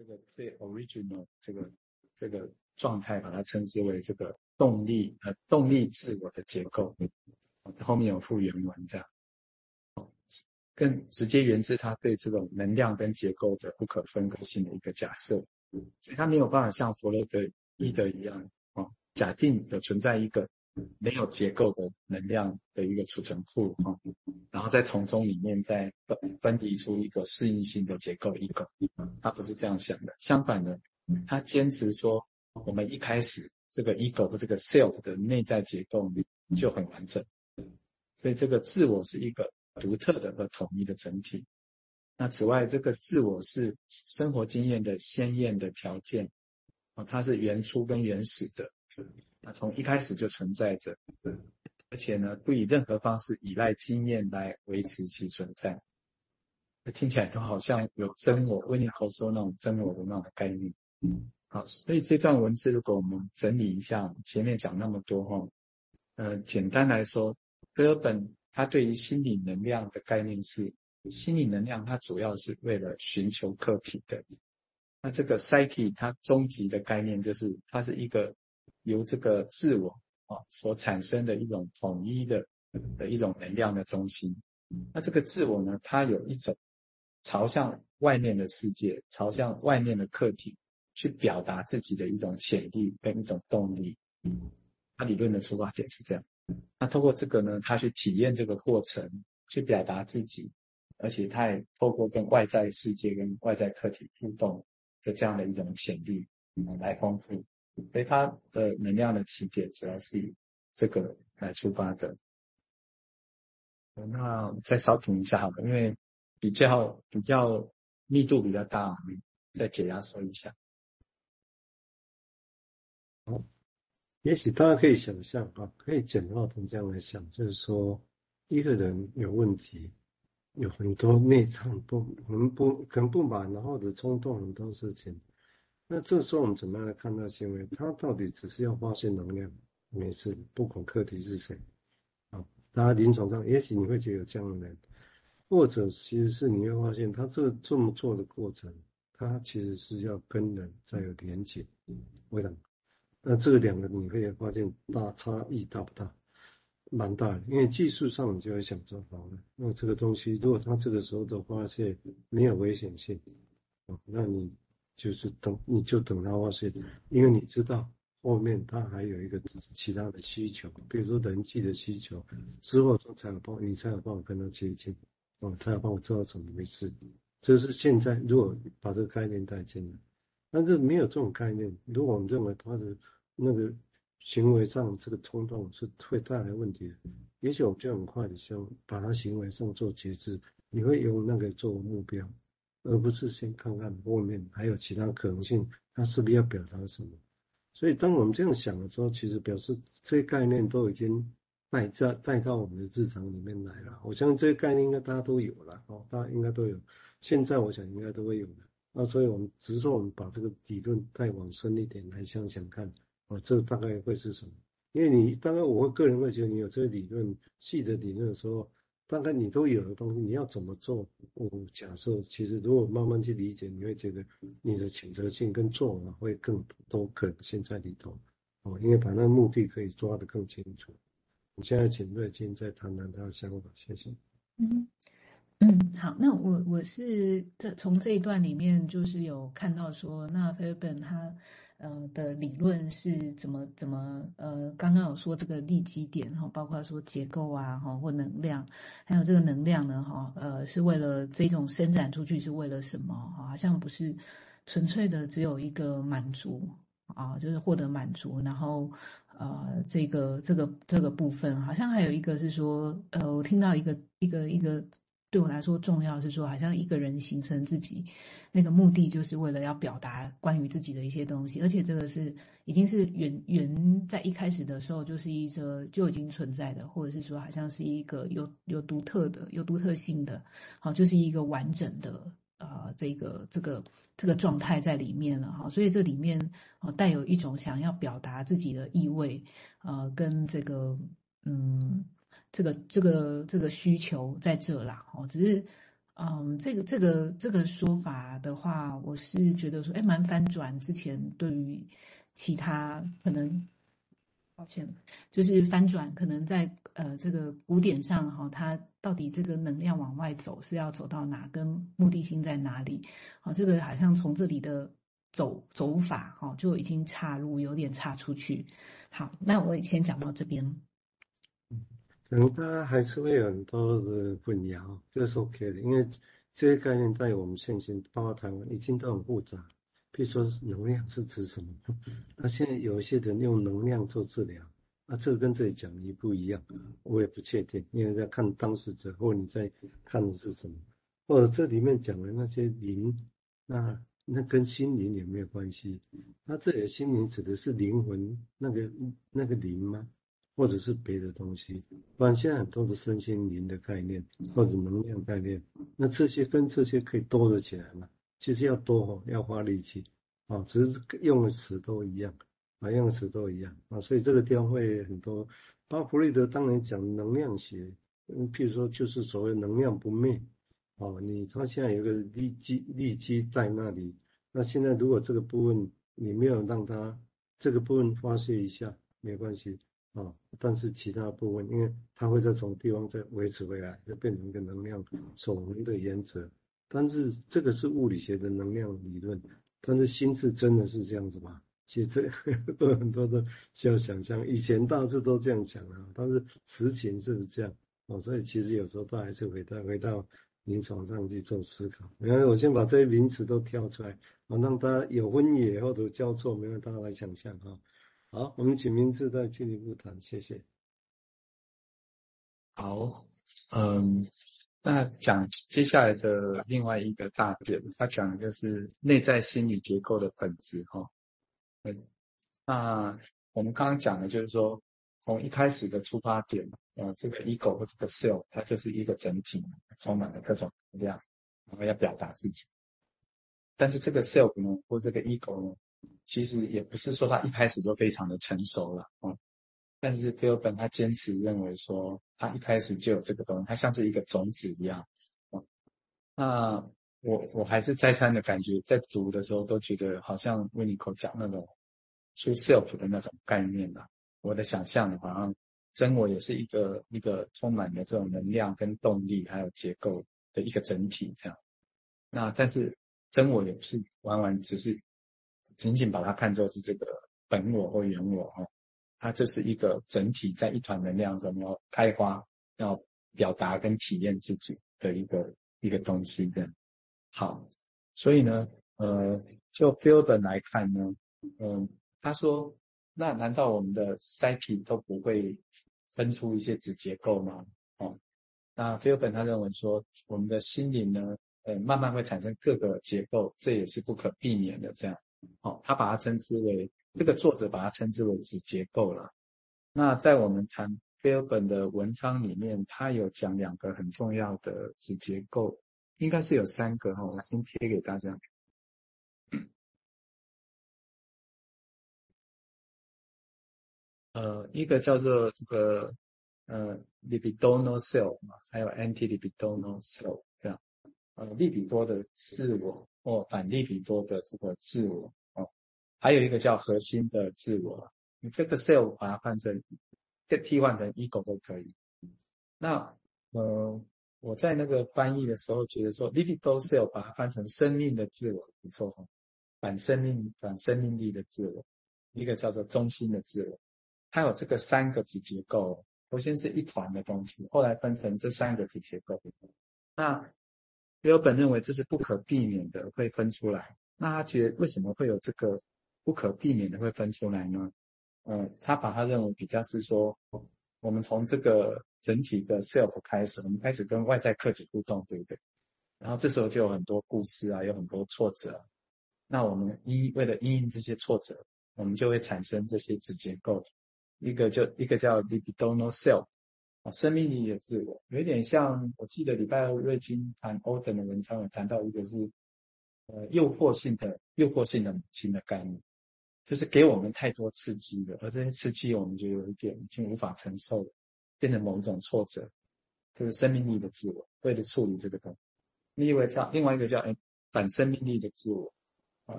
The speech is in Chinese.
这个最 original 这个这个状态，把它称之为这个动力呃动力自我的结构。后面有复原文这样，更直接源自他对这种能量跟结构的不可分割性的一个假设，所以他没有办法像弗洛德伊德一样哦，假定有存在一个没有结构的能量的一个储存库哦，然后再从中里面再分分离出一个适应性的结构 ego，他不是这样想的，相反的，他坚持说我们一开始这个 ego 和这个 self 的内在结构就很完整。所以这个自我是一个独特的和统一的整体。那此外，这个自我是生活经验的鲜艳的条件，它是原初跟原始的，那从一开始就存在着，而且呢，不以任何方式依赖经验来维持其存在。听起来都好像有真我，温尼豪说那种真我的那种概念。嗯好，所以这段文字如果我们整理一下，前面讲那么多哈，呃，简单来说。费尔本他对于心理能量的概念是，心理能量它主要是为了寻求客体的。那这个 psyche 它终极的概念就是，它是一个由这个自我啊所产生的一种统一的的一种能量的中心。那这个自我呢，它有一种朝向外面的世界，朝向外面的客体去表达自己的一种潜力跟一种动力。他理论的出发点是这样。那透过这个呢，他去体验这个过程，去表达自己，而且他也透过跟外在世界、跟外在客体互动的这样的一种潜力，来丰富。所以他的能量的起点主要是以这个来出发的。那再稍停一下好了，因为比较比较密度比较大，再解压缩一下。好。也许大家可以想象啊，可以简化成这样来想，就是说，一个人有问题，有很多内脏不很不可能不满，然后的冲动很多事情。那这时候我们怎么样来看他行为？他到底只是要发泄能量，没事，不管客体是谁。啊，大家临床上，也许你会觉得有这样的人，或者其实是你会发现，他这这么做的过程，他其实是要跟人再有连结，为什么？那这两个你会发现大差异大不大？蛮大的，因为技术上你就会想说，好，那这个东西如果他这个时候的发现没有危险性，啊，那你就是等你就等他发现，因为你知道后面他还有一个其他的需求，比如说人际的需求，之后才有帮你才有办法跟他接近，哦，才有办法知道怎么回事。这是现在如果把这个概念带进来。但是没有这种概念，如果我们认为他的那个行为上这个冲动是会带来问题的，也许我们就很快的想把他行为上做节制，你会用那个做目标，而不是先看看后面还有其他可能性，他是不是要表达什么？所以当我们这样想的时候，其实表示这些概念都已经带在带到我们的日常里面来了。我相信这些概念应该大家都有了哦，大家应该都有，现在我想应该都会有的。那所以，我们只是说，我们把这个理论再往深一点来想想看，啊，这大概会是什么？因为你，当然，我个人会觉得，你有这个理论细的理论的时候，大概你都有的东西，你要怎么做？我假设，其实如果慢慢去理解，你会觉得你的选择性跟做法会更多可能性在里头，哦，因为把那个目的可以抓得更清楚。你现在请瑞金再谈谈他的想法，谢谢。嗯。嗯，好，那我我是这从这一段里面就是有看到说，那菲尔本他呃的理论是怎么怎么呃，刚刚有说这个利基点哈，包括说结构啊哈或能量，还有这个能量呢哈呃是为了这种伸展出去是为了什么哈？好像不是纯粹的只有一个满足啊，就是获得满足，然后呃这个这个这个部分好像还有一个是说呃我听到一个一个一个。对我来说，重要是说，好像一个人形成自己那个目的，就是为了要表达关于自己的一些东西，而且这个是已经是原原在一开始的时候就是一个就已经存在的，或者是说，好像是一个有有独特的、有独特性的，好，就是一个完整的呃这个这个这个状态在里面了哈，所以这里面啊带有一种想要表达自己的意味，呃，跟这个嗯。这个这个这个需求在这啦，哦，只是嗯，这个这个这个说法的话，我是觉得说，哎，蛮翻转之前对于其他可能，抱歉，就是翻转可能在呃这个古典上哈，它到底这个能量往外走是要走到哪，跟目的性在哪里？好，这个好像从这里的走走法哈就已经岔入，有点岔出去。好，那我先讲到这边。可能大家还是会有很多的混淆，这是 OK 的，因为这些概念在我们现行，包括台湾，已经都很复杂。比如说能量是指什么？那现在有一些人用能量做治疗，那这跟这里讲的不一样，我也不确定，因为在看当事者，或你在看的是什么，或者这里面讲的那些灵，那那跟心灵有没有关系？那这里的心灵指的是灵魂那个那个灵吗？或者是别的东西，不然现在很多的身心灵的概念或者能量概念，那这些跟这些可以多得起来吗？其实要多哦，要花力气啊，只是用的词都一样啊，用的词都一样啊，所以这个地方会很多。巴弗瑞德当年讲能量学，嗯，譬如说就是所谓能量不灭哦，你他现在有个利基利基在那里，那现在如果这个部分你没有让它这个部分发泄一下，没关系。啊、但是其他部分，因为它会再从地方再维持回来，就变成一个能量守恒的原则。但是这个是物理学的能量理论，但是心智真的是这样子吗？其实这 都很多都需要想象。以前大致都这样想啊，但是实情是不是这样？哦，所以其实有时候都还是回到回到临床上去做思考。然后我先把这些名词都挑出来，啊，让大家有分野或者交错，没有大家来想象哈。好，我们请明志再进一步谈，谢谢。好，嗯，那讲接下来的另外一个大点，他讲的就是内在心理结构的本质，哈。嗯，那我们刚刚讲的就是说，从一开始的出发点，呃，这个 ego 或这个 self，它就是一个整体，充满了各种能量，然后要表达自己。但是这个 self 呢，或这个 ego 呢？其实也不是说他一开始就非常的成熟了，嗯，但是菲尔本他坚持认为说他一开始就有这个东西，他像是一个种子一样，嗯，那我我还是再三的感觉，在读的时候都觉得好像维尼口讲那种 true self 的那种概念啊，我的想象好像真我也是一个一个充满了这种能量跟动力还有结构的一个整体这样，那但是真我也不是完完只是。仅仅把它看作是这个本我或原我哈，它就是一个整体，在一团能量中要开花、要表达跟体验自己的一个一个东西的。好，所以呢，呃，就 Furban 来看呢，嗯、他说，那难道我们的 psyche 都不会分出一些子结构吗？哦，那 Furban 他认为说，我们的心灵呢，呃，慢慢会产生各个结构，这也是不可避免的，这样。哦，他把它称之为这个作者把它称之为子结构了。那在我们谈菲尔本的文章里面，他有讲两个很重要的子结构，应该是有三个哈，我先贴给大家。呃，一个叫做这个呃 libidinal cell 嘛，还有 anti libidinal cell 这样，呃，利比多的自我。或反利比多的这个自我哦，还有一个叫核心的自我，你这个 self 把它换成，替换成 ego 都可以。那呃，我在那个翻译的时候觉得说，libido self 把它翻成生命的自我不错哈，反生命、反生命力的自我，一个叫做中心的自我，它有这个三个子结构，首先是一团的东西，后来分成这三个子结构。那菲尔本认为这是不可避免的会分出来，那他觉得为什么会有这个不可避免的会分出来呢？嗯，他把他认为比较是说，我们从这个整体的 self 开始，我们开始跟外在客体互动，对不对？然后这时候就有很多故事啊，有很多挫折，那我们因为了因应这些挫折，我们就会产生这些子结构，一个就一个叫 libidinal self。啊，生命力的自我有点像，我记得礼拜二瑞金谈欧登的文章有谈到一个是，呃，诱惑性的诱惑性的母亲的概念，就是给我们太多刺激了，而这些刺激我们就有一点已经无法承受了，变成某一种挫折，就是生命力的自我为了处理这个东西。你以为叫另外一个叫哎反生命力的自我，